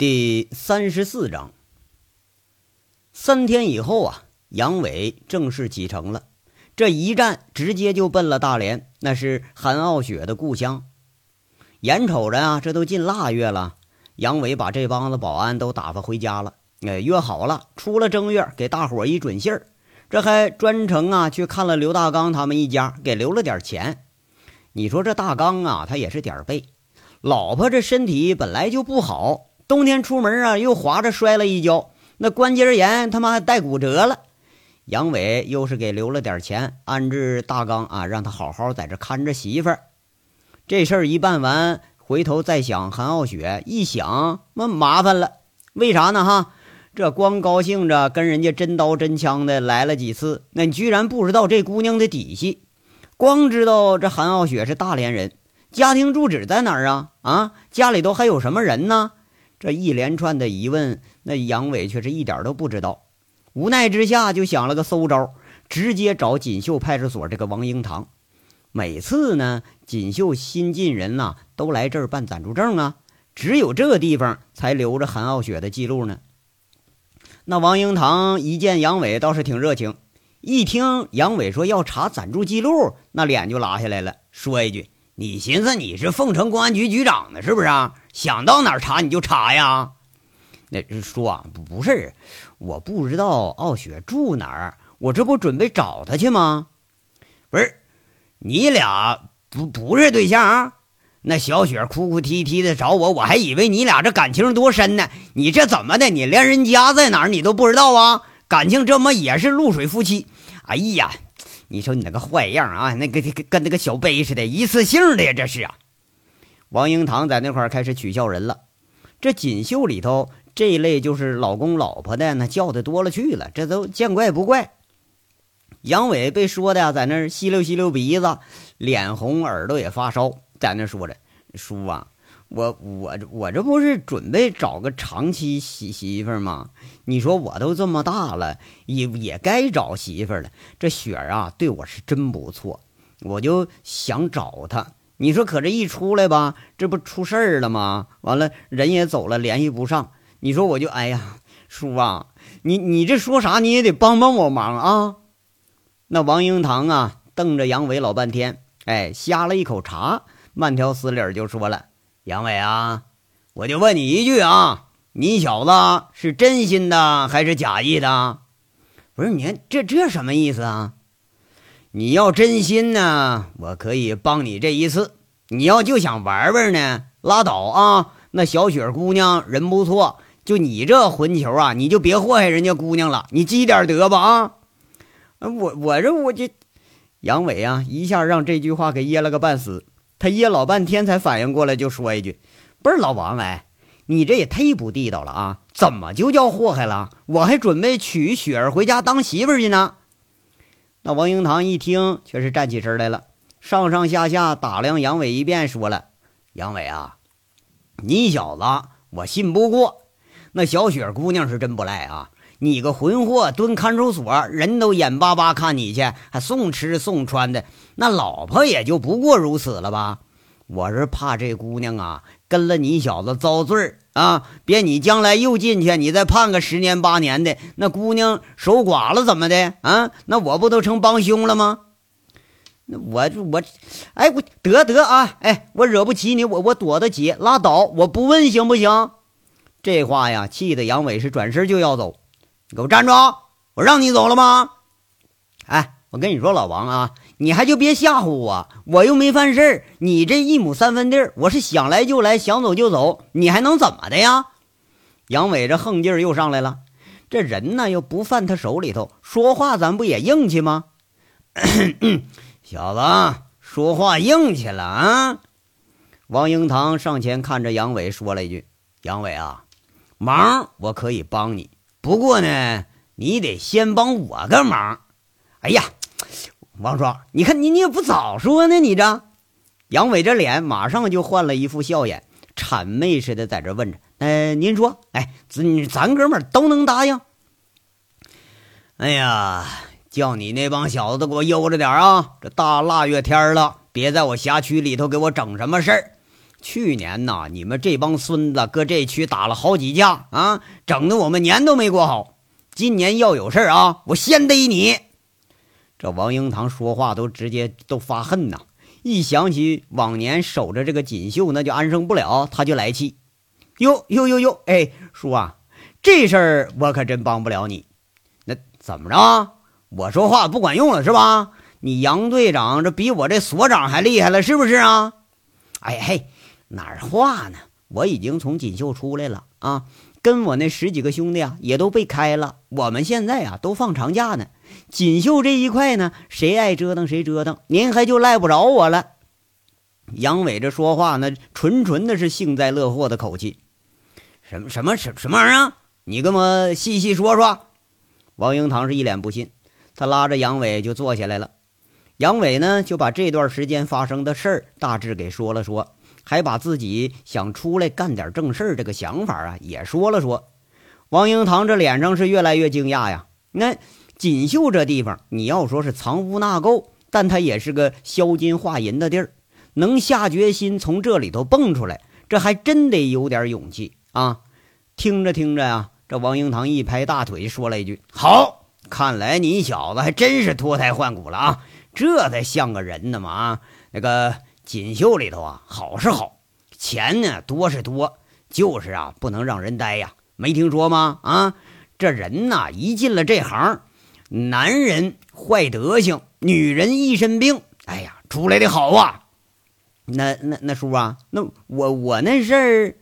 第三十四章。三天以后啊，杨伟正式启程了。这一站直接就奔了大连，那是韩傲雪的故乡。眼瞅着啊，这都进腊月了，杨伟把这帮子保安都打发回家了。哎，约好了，出了正月给大伙一准信儿。这还专程啊去看了刘大刚他们一家，给留了点钱。你说这大刚啊，他也是点儿背，老婆这身体本来就不好。冬天出门啊，又滑着摔了一跤，那关节炎他妈还带骨折了。杨伟又是给留了点钱，安置大刚啊，让他好好在这看着媳妇儿。这事儿一办完，回头再想韩傲雪，一想那麻烦了。为啥呢？哈，这光高兴着跟人家真刀真枪的来了几次，那你居然不知道这姑娘的底细，光知道这韩傲雪是大连人，家庭住址在哪儿啊？啊，家里头还有什么人呢？这一连串的疑问，那杨伟却是一点都不知道。无奈之下，就想了个馊招，直接找锦绣派出所这个王英堂。每次呢，锦绣新进人呐，都来这儿办暂住证啊，只有这个地方才留着韩傲雪的记录呢。那王英堂一见杨伟，倒是挺热情。一听杨伟说要查暂住记录，那脸就拉下来了，说一句。你寻思你是凤城公安局局长呢，是不是啊？想到哪儿查你就查呀？那说啊，不是，我不知道傲雪住哪儿，我这不准备找她去吗？不是，你俩不不是对象啊？那小雪哭哭啼啼的找我，我还以为你俩这感情多深呢。你这怎么的？你连人家在哪儿你都不知道啊？感情这么也是露水夫妻？哎呀！你说你那个坏样啊，那个跟跟那个小杯似的，一次性的呀，这是啊。王英堂在那块开始取笑人了。这锦绣里头这一类就是老公老婆的，那叫的多了去了，这都见怪不怪。杨伟被说的呀，在那吸溜吸溜鼻子，脸红，耳朵也发烧，在那说着：“叔啊。”我我我这不是准备找个长期媳媳妇吗？你说我都这么大了，也也该找媳妇了。这雪儿啊，对我是真不错，我就想找她。你说可这一出来吧，这不出事儿了吗？完了，人也走了，联系不上。你说我就哎呀，叔啊，你你这说啥你也得帮帮我忙啊。那王英堂啊，瞪着杨伟老半天，哎，呷了一口茶，慢条斯理就说了。杨伟啊，我就问你一句啊，你小子是真心的还是假意的？不是你看这这什么意思啊？你要真心呢，我可以帮你这一次；你要就想玩玩呢，拉倒啊。那小雪姑娘人不错，就你这混球啊，你就别祸害人家姑娘了，你积点德吧啊！我我这我这杨伟啊，一下让这句话给噎了个半死。他噎老半天才反应过来，就说一句：“不是老王哎，你这也忒不地道了啊！怎么就叫祸害了？我还准备娶雪儿回家当媳妇去呢。”那王英堂一听，却是站起身来了，上上下下打量杨伟一遍，说了：“杨伟啊，你小子我信不过。那小雪姑娘是真不赖啊！你个混货蹲看守所，人都眼巴巴看你去，还送吃送穿的。”那老婆也就不过如此了吧？我是怕这姑娘啊，跟了你小子遭罪啊！别你将来又进去，你再判个十年八年的，那姑娘守寡了怎么的啊？那我不都成帮凶了吗？那我我，哎我得得啊！哎，我惹不起你，我我躲得起，拉倒，我不问行不行？这话呀，气得杨伟是转身就要走。你给我站住！我让你走了吗？哎，我跟你说，老王啊。你还就别吓唬我，我又没犯事儿。你这一亩三分地，我是想来就来，想走就走，你还能怎么的呀？杨伟这横劲儿又上来了，这人呢又不犯他手里头，说话咱不也硬气吗？小子，说话硬气了啊！王英堂上前看着杨伟说了一句：“杨伟啊，忙我可以帮你，不过呢，你得先帮我个忙。”哎呀！王双，你看你你也不早说呢，你这杨伟这脸马上就换了一副笑颜，谄媚似的在这问着：“呃，您说，哎，咱咱哥们都能答应？哎呀，叫你那帮小子都给我悠着点啊！这大腊月天了，别在我辖区里头给我整什么事儿。去年呐，你们这帮孙子搁这区打了好几架啊，整的我们年都没过好。今年要有事啊，我先逮你。这王英堂说话都直接都发恨呐，一想起往年守着这个锦绣，那就安生不了，他就来气。哟哟哟哟，哎，叔啊，这事儿我可真帮不了你。那怎么着？我说话不管用了是吧？你杨队长这比我这所长还厉害了，是不是啊？哎嘿，哪儿话呢？我已经从锦绣出来了啊，跟我那十几个兄弟啊也都被开了。我们现在啊都放长假呢。锦绣这一块呢，谁爱折腾谁折腾，您还就赖不着我了。杨伟这说话呢，纯纯的是幸灾乐祸的口气。什么什么什什么玩意儿？你跟我细细说说。王英堂是一脸不信，他拉着杨伟就坐下来了。杨伟呢，就把这段时间发生的事儿大致给说了说，还把自己想出来干点正事儿这个想法啊也说了说。王英堂这脸上是越来越惊讶呀。那锦绣这地方，你要说是藏污纳垢，但它也是个销金化银的地儿，能下决心从这里头蹦出来，这还真得有点勇气啊！听着听着呀，这王英堂一拍大腿，说了一句：“好，看来你小子还真是脱胎换骨了啊！”这才像个人呢嘛啊！那个锦绣里头啊，好是好，钱呢多是多，就是啊，不能让人待呀。没听说吗？啊，这人呐，一进了这行，男人坏德行，女人一身病。哎呀，出来的好啊！那那那叔啊，那我我那事儿，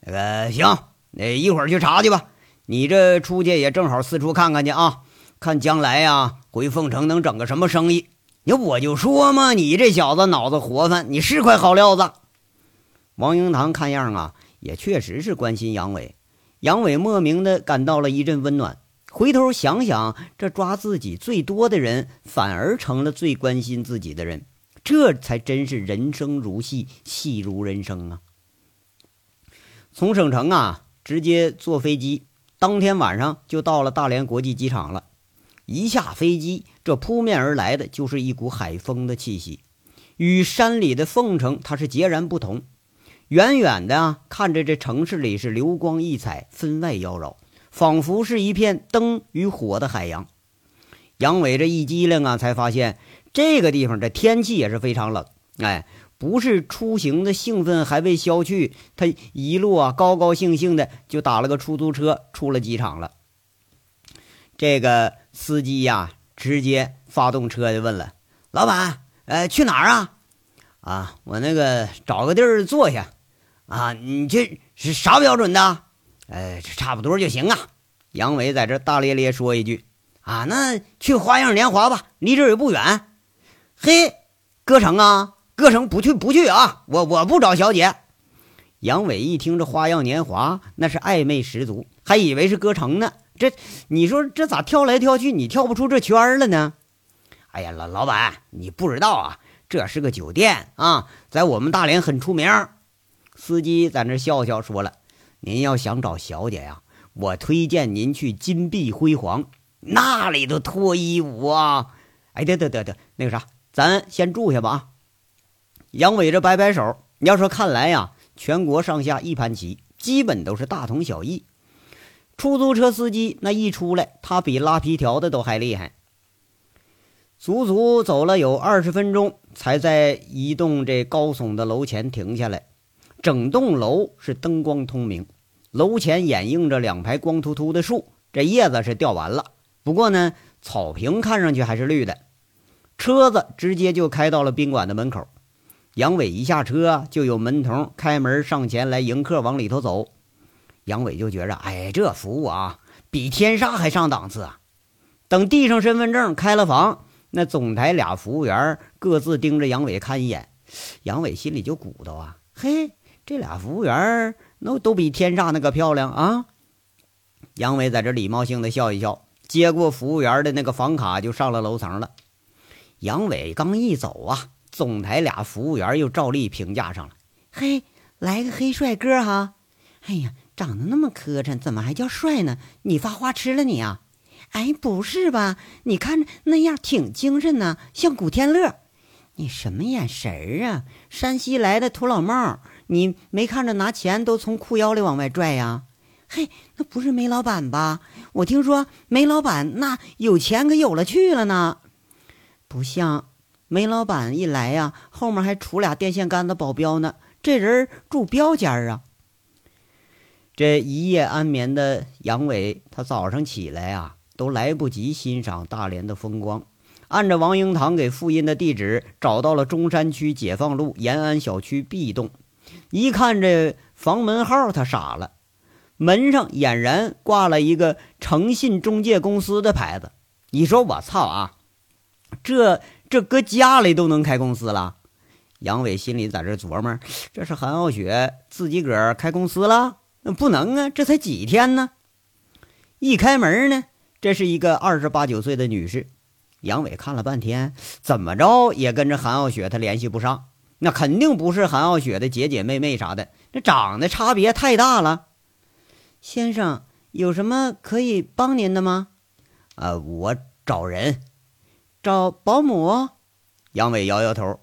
那个行，那一会儿去查去吧。你这出去也正好四处看看去啊，看将来呀，回凤城能整个什么生意。你我就说嘛，你这小子脑子活泛，你是块好料子。王英堂看样啊，也确实是关心杨伟。杨伟莫名的感到了一阵温暖。回头想想，这抓自己最多的人，反而成了最关心自己的人，这才真是人生如戏，戏如人生啊！从省城啊，直接坐飞机，当天晚上就到了大连国际机场了。一下飞机，这扑面而来的就是一股海风的气息，与山里的凤城它是截然不同。远远的啊，看着这城市里是流光溢彩，分外妖娆，仿佛是一片灯与火的海洋。杨伟这一机灵啊，才发现这个地方这天气也是非常冷。哎，不是出行的兴奋还未消去，他一路啊高高兴兴的就打了个出租车出了机场了。这个。司机呀，直接发动车就问了：“老板，呃，去哪儿啊？啊，我那个找个地儿坐下。啊，你这是啥标准的？呃，差不多就行啊。”杨伟在这大咧咧说一句：“啊，那去花样年华吧，离这儿也不远。”嘿，歌城啊，歌城不去不去啊！我我不找小姐。杨伟一听这花样年华，那是暧昧十足，还以为是歌城呢。这，你说这咋跳来跳去，你跳不出这圈了呢？哎呀，老老板，你不知道啊，这是个酒店啊，在我们大连很出名。司机在那笑笑说了：“您要想找小姐呀，我推荐您去金碧辉煌，那里头脱衣舞啊。”哎，得得得得，那个啥，咱先住下吧啊。杨伟这摆摆手，你要说看来呀，全国上下一盘棋，基本都是大同小异。出租车司机那一出来，他比拉皮条的都还厉害。足足走了有二十分钟，才在一栋这高耸的楼前停下来。整栋楼是灯光通明，楼前掩映着两排光秃秃的树，这叶子是掉完了，不过呢，草坪看上去还是绿的。车子直接就开到了宾馆的门口。杨伟一下车，就有门童开门上前来迎客，往里头走。杨伟就觉着，哎，这服务啊，比天煞还上档次啊！等递上身份证，开了房，那总台俩服务员各自盯着杨伟看一眼，杨伟心里就鼓捣啊，嘿，这俩服务员那都比天煞那个漂亮啊！杨伟在这礼貌性的笑一笑，接过服务员的那个房卡，就上了楼层了。杨伟刚一走啊，总台俩服务员又照例评价上了，嘿，来个黑帅哥哈！哎呀！长得那么磕碜，怎么还叫帅呢？你发花痴了你啊？哎，不是吧？你看着那样挺精神呢，像古天乐。你什么眼神儿啊？山西来的土老帽，你没看着拿钱都从裤腰里往外拽呀？嘿，那不是煤老板吧？我听说煤老板那有钱可有了去了呢。不像，煤老板一来呀，后面还杵俩电线杆子保镖呢。这人住标间啊。这一夜安眠的杨伟，他早上起来啊，都来不及欣赏大连的风光。按照王英堂给复印的地址，找到了中山区解放路延安小区 B 栋。一看这房门号，他傻了，门上俨然挂了一个诚信中介公司的牌子。你说我操啊！这这搁家里都能开公司了？杨伟心里在这琢磨：这是韩傲雪自己个儿开公司了？那不能啊，这才几天呢！一开门呢，这是一个二十八九岁的女士。杨伟看了半天，怎么着也跟着韩傲雪他联系不上，那肯定不是韩傲雪的姐姐妹妹啥的，这长得差别太大了。先生，有什么可以帮您的吗？啊，我找人，找保姆。杨伟摇摇头。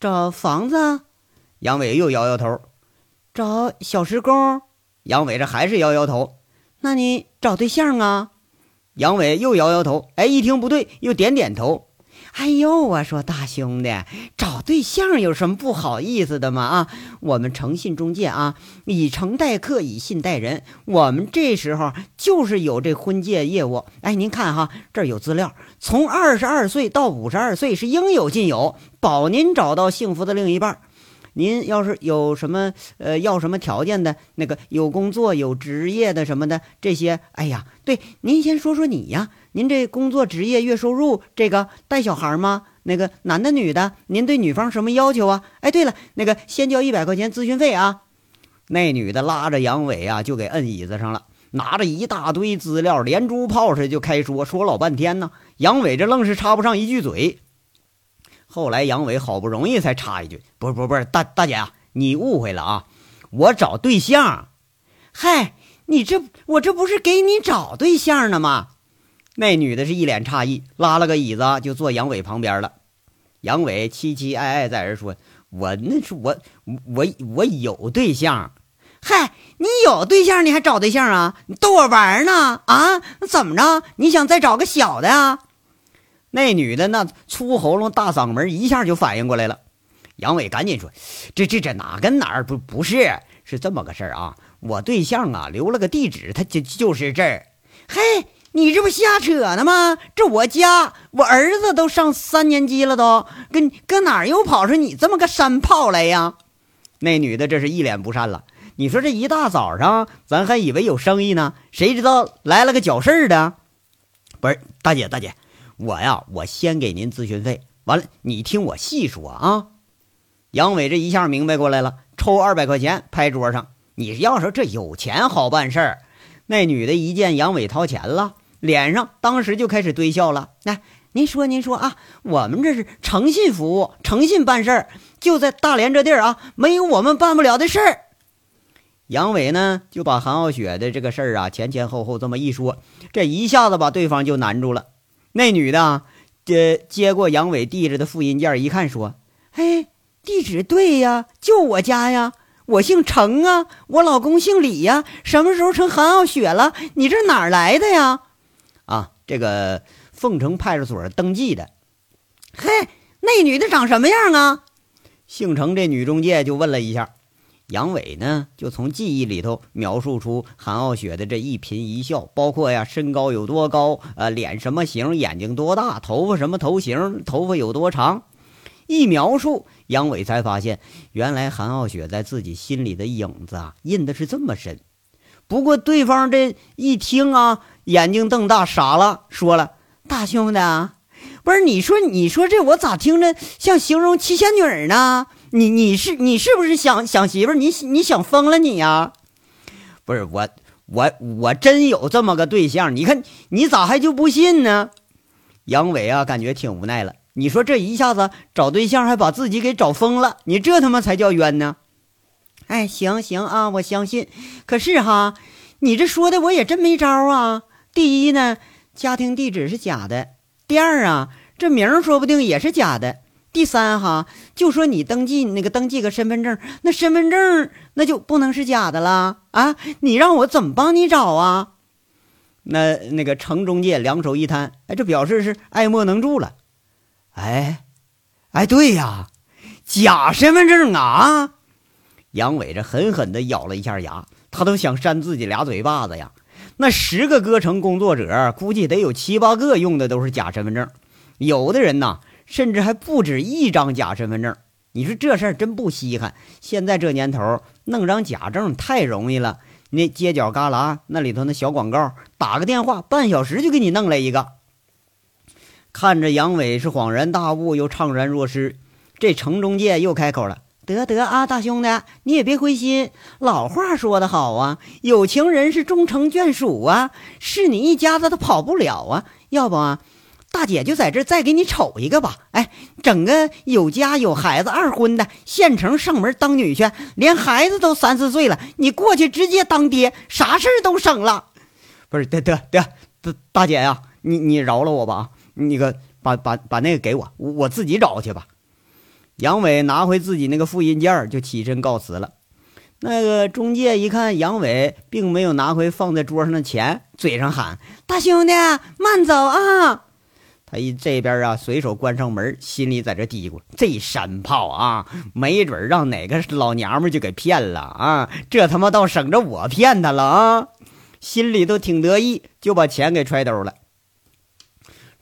找房子。杨伟又摇摇头。找小时工。杨伟这还是摇摇头。那你找对象啊？杨伟又摇摇头，哎，一听不对，又点点头。哎呦，我说大兄弟，找对象有什么不好意思的吗？啊，我们诚信中介啊，以诚待客，以信待人。我们这时候就是有这婚介业务。哎，您看哈，这儿有资料，从二十二岁到五十二岁是应有尽有，保您找到幸福的另一半。您要是有什么呃要什么条件的，那个有工作有职业的什么的这些，哎呀，对，您先说说你呀，您这工作职业月收入这个带小孩吗？那个男的女的，您对女方什么要求啊？哎，对了，那个先交一百块钱咨询费啊。那女的拉着杨伟啊，就给摁椅子上了，拿着一大堆资料，连珠炮似的就开说，说老半天呢。杨伟这愣是插不上一句嘴。后来，杨伟好不容易才插一句：“不是，不是，不是，大大姐啊，你误会了啊，我找对象。嗨，你这我这不是给你找对象呢吗？”那女的是一脸诧异，拉了个椅子就坐杨伟旁边了。杨伟凄凄哀哀在这说：“我那是我我我有对象。嗨，你有对象，你还找对象啊？你逗我玩呢？啊？那怎么着？你想再找个小的啊？”那女的那粗喉咙大嗓门一下就反应过来了，杨伟赶紧说：“这这这哪跟哪儿不不是？是这么个事儿啊！我对象啊留了个地址，他就就是这儿。嘿，你这不瞎扯呢吗？这我家，我儿子都上三年级了，都跟搁哪儿又跑出你这么个山炮来呀？”那女的这是一脸不善了。你说这一大早上，咱还以为有生意呢，谁知道来了个搅事儿的？不是，大姐大姐。我呀，我先给您咨询费，完了你听我细说啊。杨伟这一下明白过来了，抽二百块钱拍桌上。你要说这有钱好办事儿，那女的一见杨伟掏钱了，脸上当时就开始堆笑了。来，您说您说啊，我们这是诚信服务，诚信办事儿，就在大连这地儿啊，没有我们办不了的事儿。杨伟呢，就把韩傲雪的这个事儿啊，前前后后这么一说，这一下子把对方就难住了。那女的，接接过杨伟递着的复印件，一看说：“哎，地址对呀，就我家呀，我姓程啊，我老公姓李呀，什么时候成韩傲雪了？你这哪儿来的呀？啊，这个凤城派出所登记的。嘿，那女的长什么样啊？姓程这女中介就问了一下。”杨伟呢，就从记忆里头描述出韩傲雪的这一颦一笑，包括呀身高有多高，呃脸什么型，眼睛多大，头发什么头型，头发有多长。一描述，杨伟才发现，原来韩傲雪在自己心里的影子啊，印的是这么深。不过对方这一听啊，眼睛瞪大，傻了，说了：“大兄弟啊，不是你说，你说这我咋听着像形容七仙女呢？”你你是你是不是想想媳妇儿？你你想疯了你呀？不是我我我真有这么个对象，你看你咋还就不信呢？杨伟啊，感觉挺无奈了。你说这一下子找对象还把自己给找疯了，你这他妈才叫冤呢！哎，行行啊，我相信。可是哈，你这说的我也真没招啊。第一呢，家庭地址是假的；第二啊，这名说不定也是假的。第三哈，就说你登记那个登记个身份证，那身份证那就不能是假的了啊！你让我怎么帮你找啊？那那个程中介两手一摊，哎，这表示是爱莫能助了。哎，哎，对呀，假身份证啊！杨伟这狠狠的咬了一下牙，他都想扇自己俩嘴巴子呀。那十个歌城工作者，估计得有七八个用的都是假身份证，有的人呐，甚至还不止一张假身份证。你说这事儿真不稀罕，现在这年头弄张假证太容易了。那街角旮旯那里头那小广告，打个电话，半小时就给你弄来一个。看着杨伟是恍然大悟，又怅然若失。这程中介又开口了：“得得啊，大兄弟，你也别灰心。老话说得好啊，有情人是终成眷属啊，是你一家子都跑不了啊。要不啊？”大姐就在这再给你瞅一个吧，哎，整个有家有孩子二婚的，县城上门当女婿，连孩子都三四岁了，你过去直接当爹，啥事儿都省了。不是，得得得，大大姐呀，你你饶了我吧，那个把把把那个给我，我自己找去吧。杨伟拿回自己那个复印件，就起身告辞了。那个中介一看杨伟并没有拿回放在桌上的钱，嘴上喊：“大兄弟，慢走啊！”他一这边啊，随手关上门，心里在这嘀咕：这山炮啊，没准让哪个老娘们就给骗了啊！这他妈倒省着我骗他了啊！心里都挺得意，就把钱给揣兜了。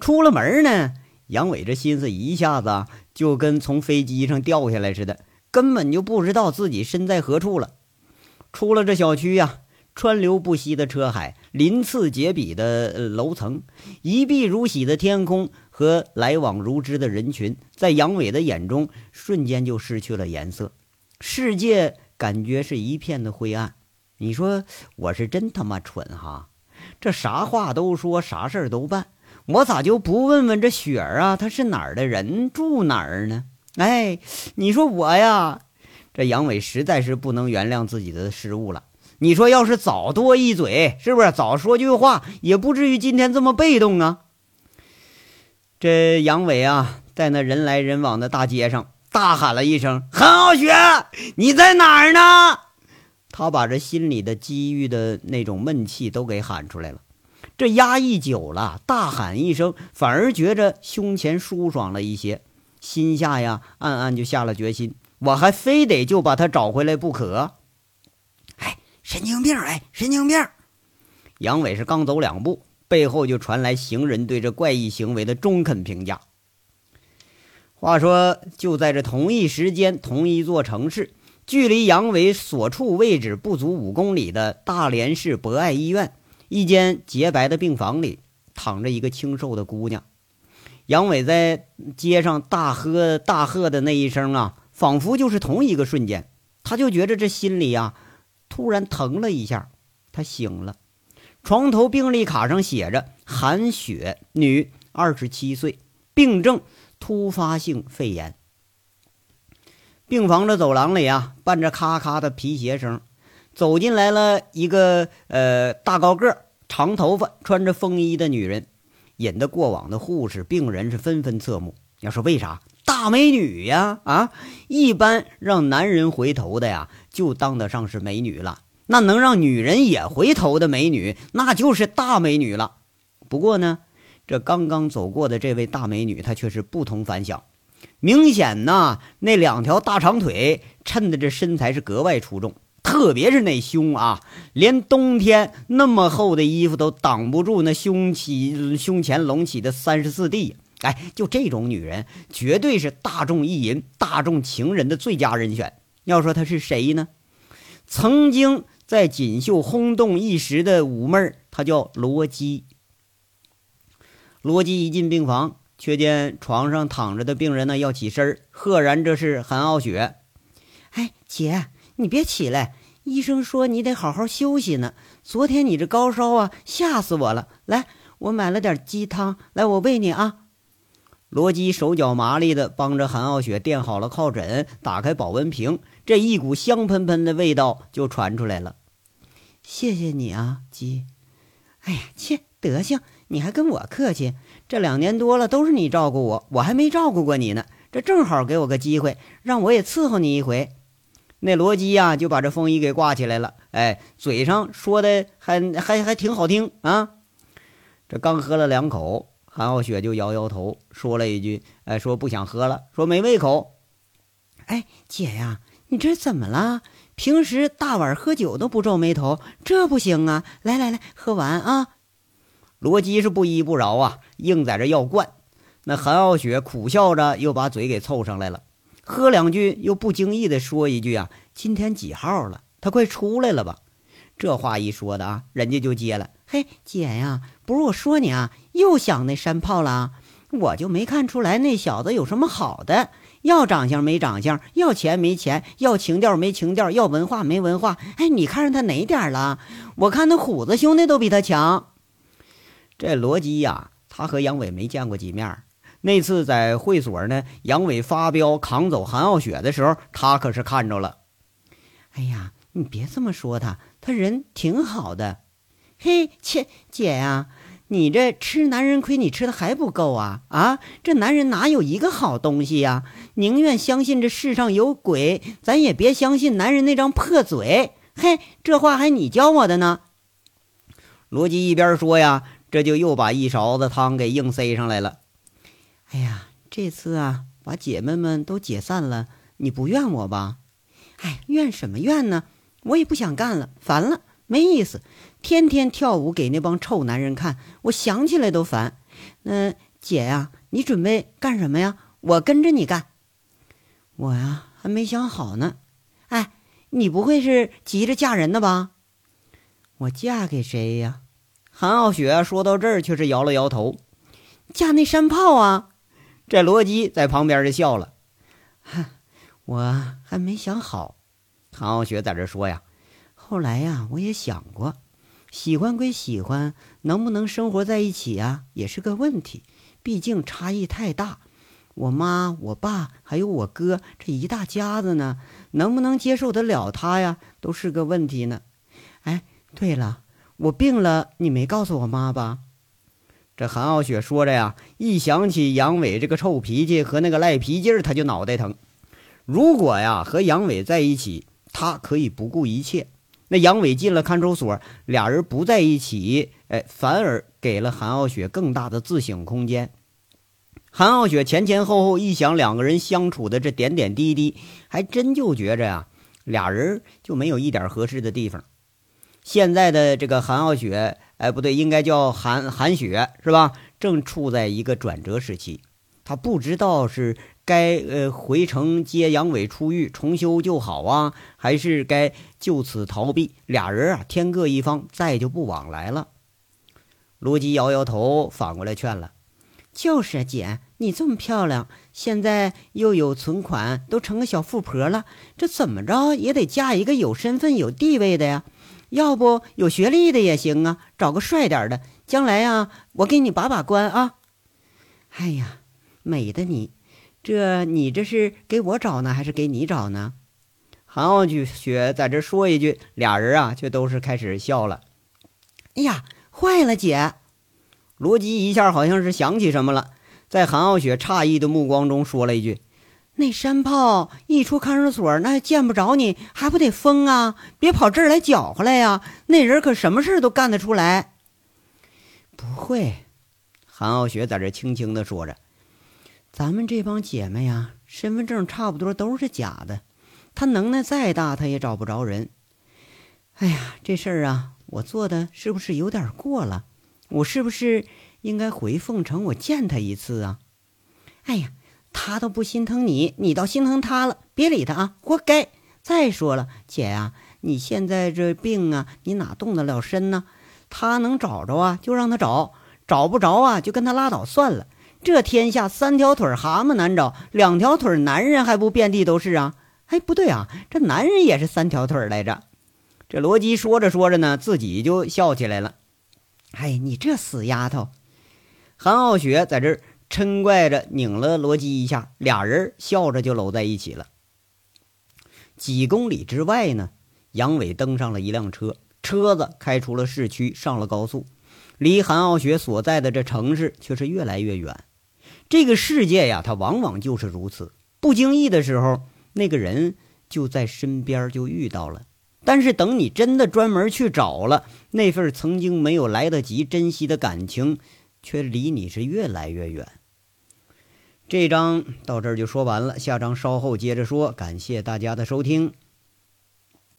出了门呢，杨伟这心思一下子就跟从飞机上掉下来似的，根本就不知道自己身在何处了。出了这小区呀。川流不息的车海，鳞次栉比的楼层，一碧如洗的天空和来往如织的人群，在杨伟的眼中瞬间就失去了颜色，世界感觉是一片的灰暗。你说我是真他妈蠢哈！这啥话都说，啥事儿都办，我咋就不问问这雪儿啊？她是哪儿的人，住哪儿呢？哎，你说我呀，这杨伟实在是不能原谅自己的失误了。你说，要是早多一嘴，是不是早说句话，也不至于今天这么被动啊？这杨伟啊，在那人来人往的大街上大喊了一声：“韩傲雪，你在哪儿呢？”他把这心里的积郁的那种闷气都给喊出来了。这压抑久了，大喊一声，反而觉着胸前舒爽了一些，心下呀暗暗就下了决心：我还非得就把他找回来不可。神经病！哎，神经病！杨伟是刚走两步，背后就传来行人对这怪异行为的中肯评价。话说，就在这同一时间、同一座城市，距离杨伟所处位置不足五公里的大连市博爱医院一间洁白的病房里，躺着一个清瘦的姑娘。杨伟在街上大喝大喝的那一声啊，仿佛就是同一个瞬间，他就觉着这心里呀。突然疼了一下，他醒了。床头病历卡上写着：“韩雪，女，二十七岁，病症突发性肺炎。”病房的走廊里啊，伴着咔咔的皮鞋声，走进来了一个呃大高个、长头发、穿着风衣的女人，引得过往的护士、病人是纷纷侧目。要说为啥？大美女呀，啊，一般让男人回头的呀，就当得上是美女了。那能让女人也回头的美女，那就是大美女了。不过呢，这刚刚走过的这位大美女，她却是不同凡响。明显呐，那两条大长腿衬得这身材是格外出众，特别是那胸啊，连冬天那么厚的衣服都挡不住那胸起胸前隆起的三十四 D。哎，就这种女人，绝对是大众意淫、大众情人的最佳人选。要说她是谁呢？曾经在锦绣轰动一时的武妹儿她叫罗姬。罗姬一进病房，却见床上躺着的病人呢，要起身赫然这是韩傲雪。哎，姐，你别起来，医生说你得好好休息呢。昨天你这高烧啊，吓死我了。来，我买了点鸡汤，来，我喂你啊。罗姬手脚麻利的帮着韩傲雪垫好了靠枕，打开保温瓶，这一股香喷喷的味道就传出来了。谢谢你啊，鸡。哎呀，切，德行，你还跟我客气？这两年多了都是你照顾我，我还没照顾过你呢。这正好给我个机会，让我也伺候你一回。那罗基呀，就把这风衣给挂起来了。哎，嘴上说的还还还挺好听啊。这刚喝了两口，韩傲雪就摇摇头，说了一句：“哎，说不想喝了，说没胃口。”哎，姐呀，你这怎么了？平时大碗喝酒都不皱眉头，这不行啊！来来来，喝完啊！罗辑是不依不饶啊，硬在这要灌。那韩傲雪苦笑着，又把嘴给凑上来了，喝两句，又不经意的说一句：“啊，今天几号了？他快出来了吧？”这话一说的啊，人家就接了：“嘿，姐呀，不是我说你啊，又想那山炮了？我就没看出来那小子有什么好的。”要长相没长相，要钱没钱，要情调没情调，要文化没文化。哎，你看上他哪点了？我看那虎子兄弟都比他强。这罗基呀，他和杨伟没见过几面。那次在会所呢，杨伟发飙扛走韩傲雪的时候，他可是看着了。哎呀，你别这么说他，他人挺好的。嘿，切，姐呀。你这吃男人亏，你吃的还不够啊！啊，这男人哪有一个好东西呀？宁愿相信这世上有鬼，咱也别相信男人那张破嘴。嘿，这话还你教我的呢。罗辑一边说呀，这就又把一勺子汤给硬塞上来了。哎呀，这次啊，把姐妹们都解散了，你不怨我吧？哎，怨什么怨呢？我也不想干了，烦了，没意思。天天跳舞给那帮臭男人看，我想起来都烦。那姐呀，你准备干什么呀？我跟着你干。我呀，还没想好呢。哎，你不会是急着嫁人的吧？我嫁给谁呀？韩傲雪说到这儿，却是摇了摇头。嫁那山炮啊！这罗辑在旁边就笑了。我还没想好。韩傲雪在这说呀，后来呀，我也想过。喜欢归喜欢，能不能生活在一起啊，也是个问题。毕竟差异太大，我妈、我爸还有我哥这一大家子呢，能不能接受得了他呀，都是个问题呢。哎，对了，我病了，你没告诉我妈吧？这韩傲雪说着呀，一想起杨伟这个臭脾气和那个赖皮劲儿，他就脑袋疼。如果呀和杨伟在一起，他可以不顾一切。那杨伟进了看守所，俩人不在一起，哎，反而给了韩傲雪更大的自省空间。韩傲雪前前后后一想，两个人相处的这点点滴滴，还真就觉着呀，俩人就没有一点合适的地方。现在的这个韩傲雪，哎，不对，应该叫韩韩雪是吧？正处在一个转折时期，他不知道是。该呃回城接杨伟出狱重修旧好啊，还是该就此逃避？俩人啊天各一方，再就不往来了。罗辑摇摇头，反过来劝了：“就是姐，你这么漂亮，现在又有存款，都成个小富婆了，这怎么着也得嫁一个有身份、有地位的呀？要不有学历的也行啊，找个帅点的，将来呀，我给你把把关啊！哎呀，美的你！”这你这是给我找呢，还是给你找呢？韩傲雪在这说一句，俩人啊却都是开始笑了。哎呀，坏了，姐！罗辑一下好像是想起什么了，在韩傲雪诧异的目光中说了一句：“那山炮一出看守所，那见不着你，还不得疯啊？别跑这儿来搅和来呀！那人可什么事都干得出来。”不会，韩傲雪在这轻轻的说着。咱们这帮姐妹呀，身份证差不多都是假的。他能耐再大，他也找不着人。哎呀，这事儿啊，我做的是不是有点过了？我是不是应该回凤城，我见他一次啊？哎呀，他都不心疼你，你倒心疼他了。别理他啊，活该。再说了，姐呀，你现在这病啊，你哪动得了身呢？他能找着啊，就让他找；找不着啊，就跟他拉倒算了。这天下三条腿蛤蟆难找，两条腿男人还不遍地都是啊？哎，不对啊，这男人也是三条腿来着。这罗辑说着说着呢，自己就笑起来了。哎，你这死丫头！韩傲雪在这儿嗔怪着，拧了罗辑一下，俩人笑着就搂在一起了。几公里之外呢，杨伟登上了一辆车，车子开出了市区，上了高速，离韩傲雪所在的这城市却是越来越远。这个世界呀，它往往就是如此。不经意的时候，那个人就在身边就遇到了，但是等你真的专门去找了，那份曾经没有来得及珍惜的感情，却离你是越来越远。这章到这儿就说完了，下章稍后接着说。感谢大家的收听。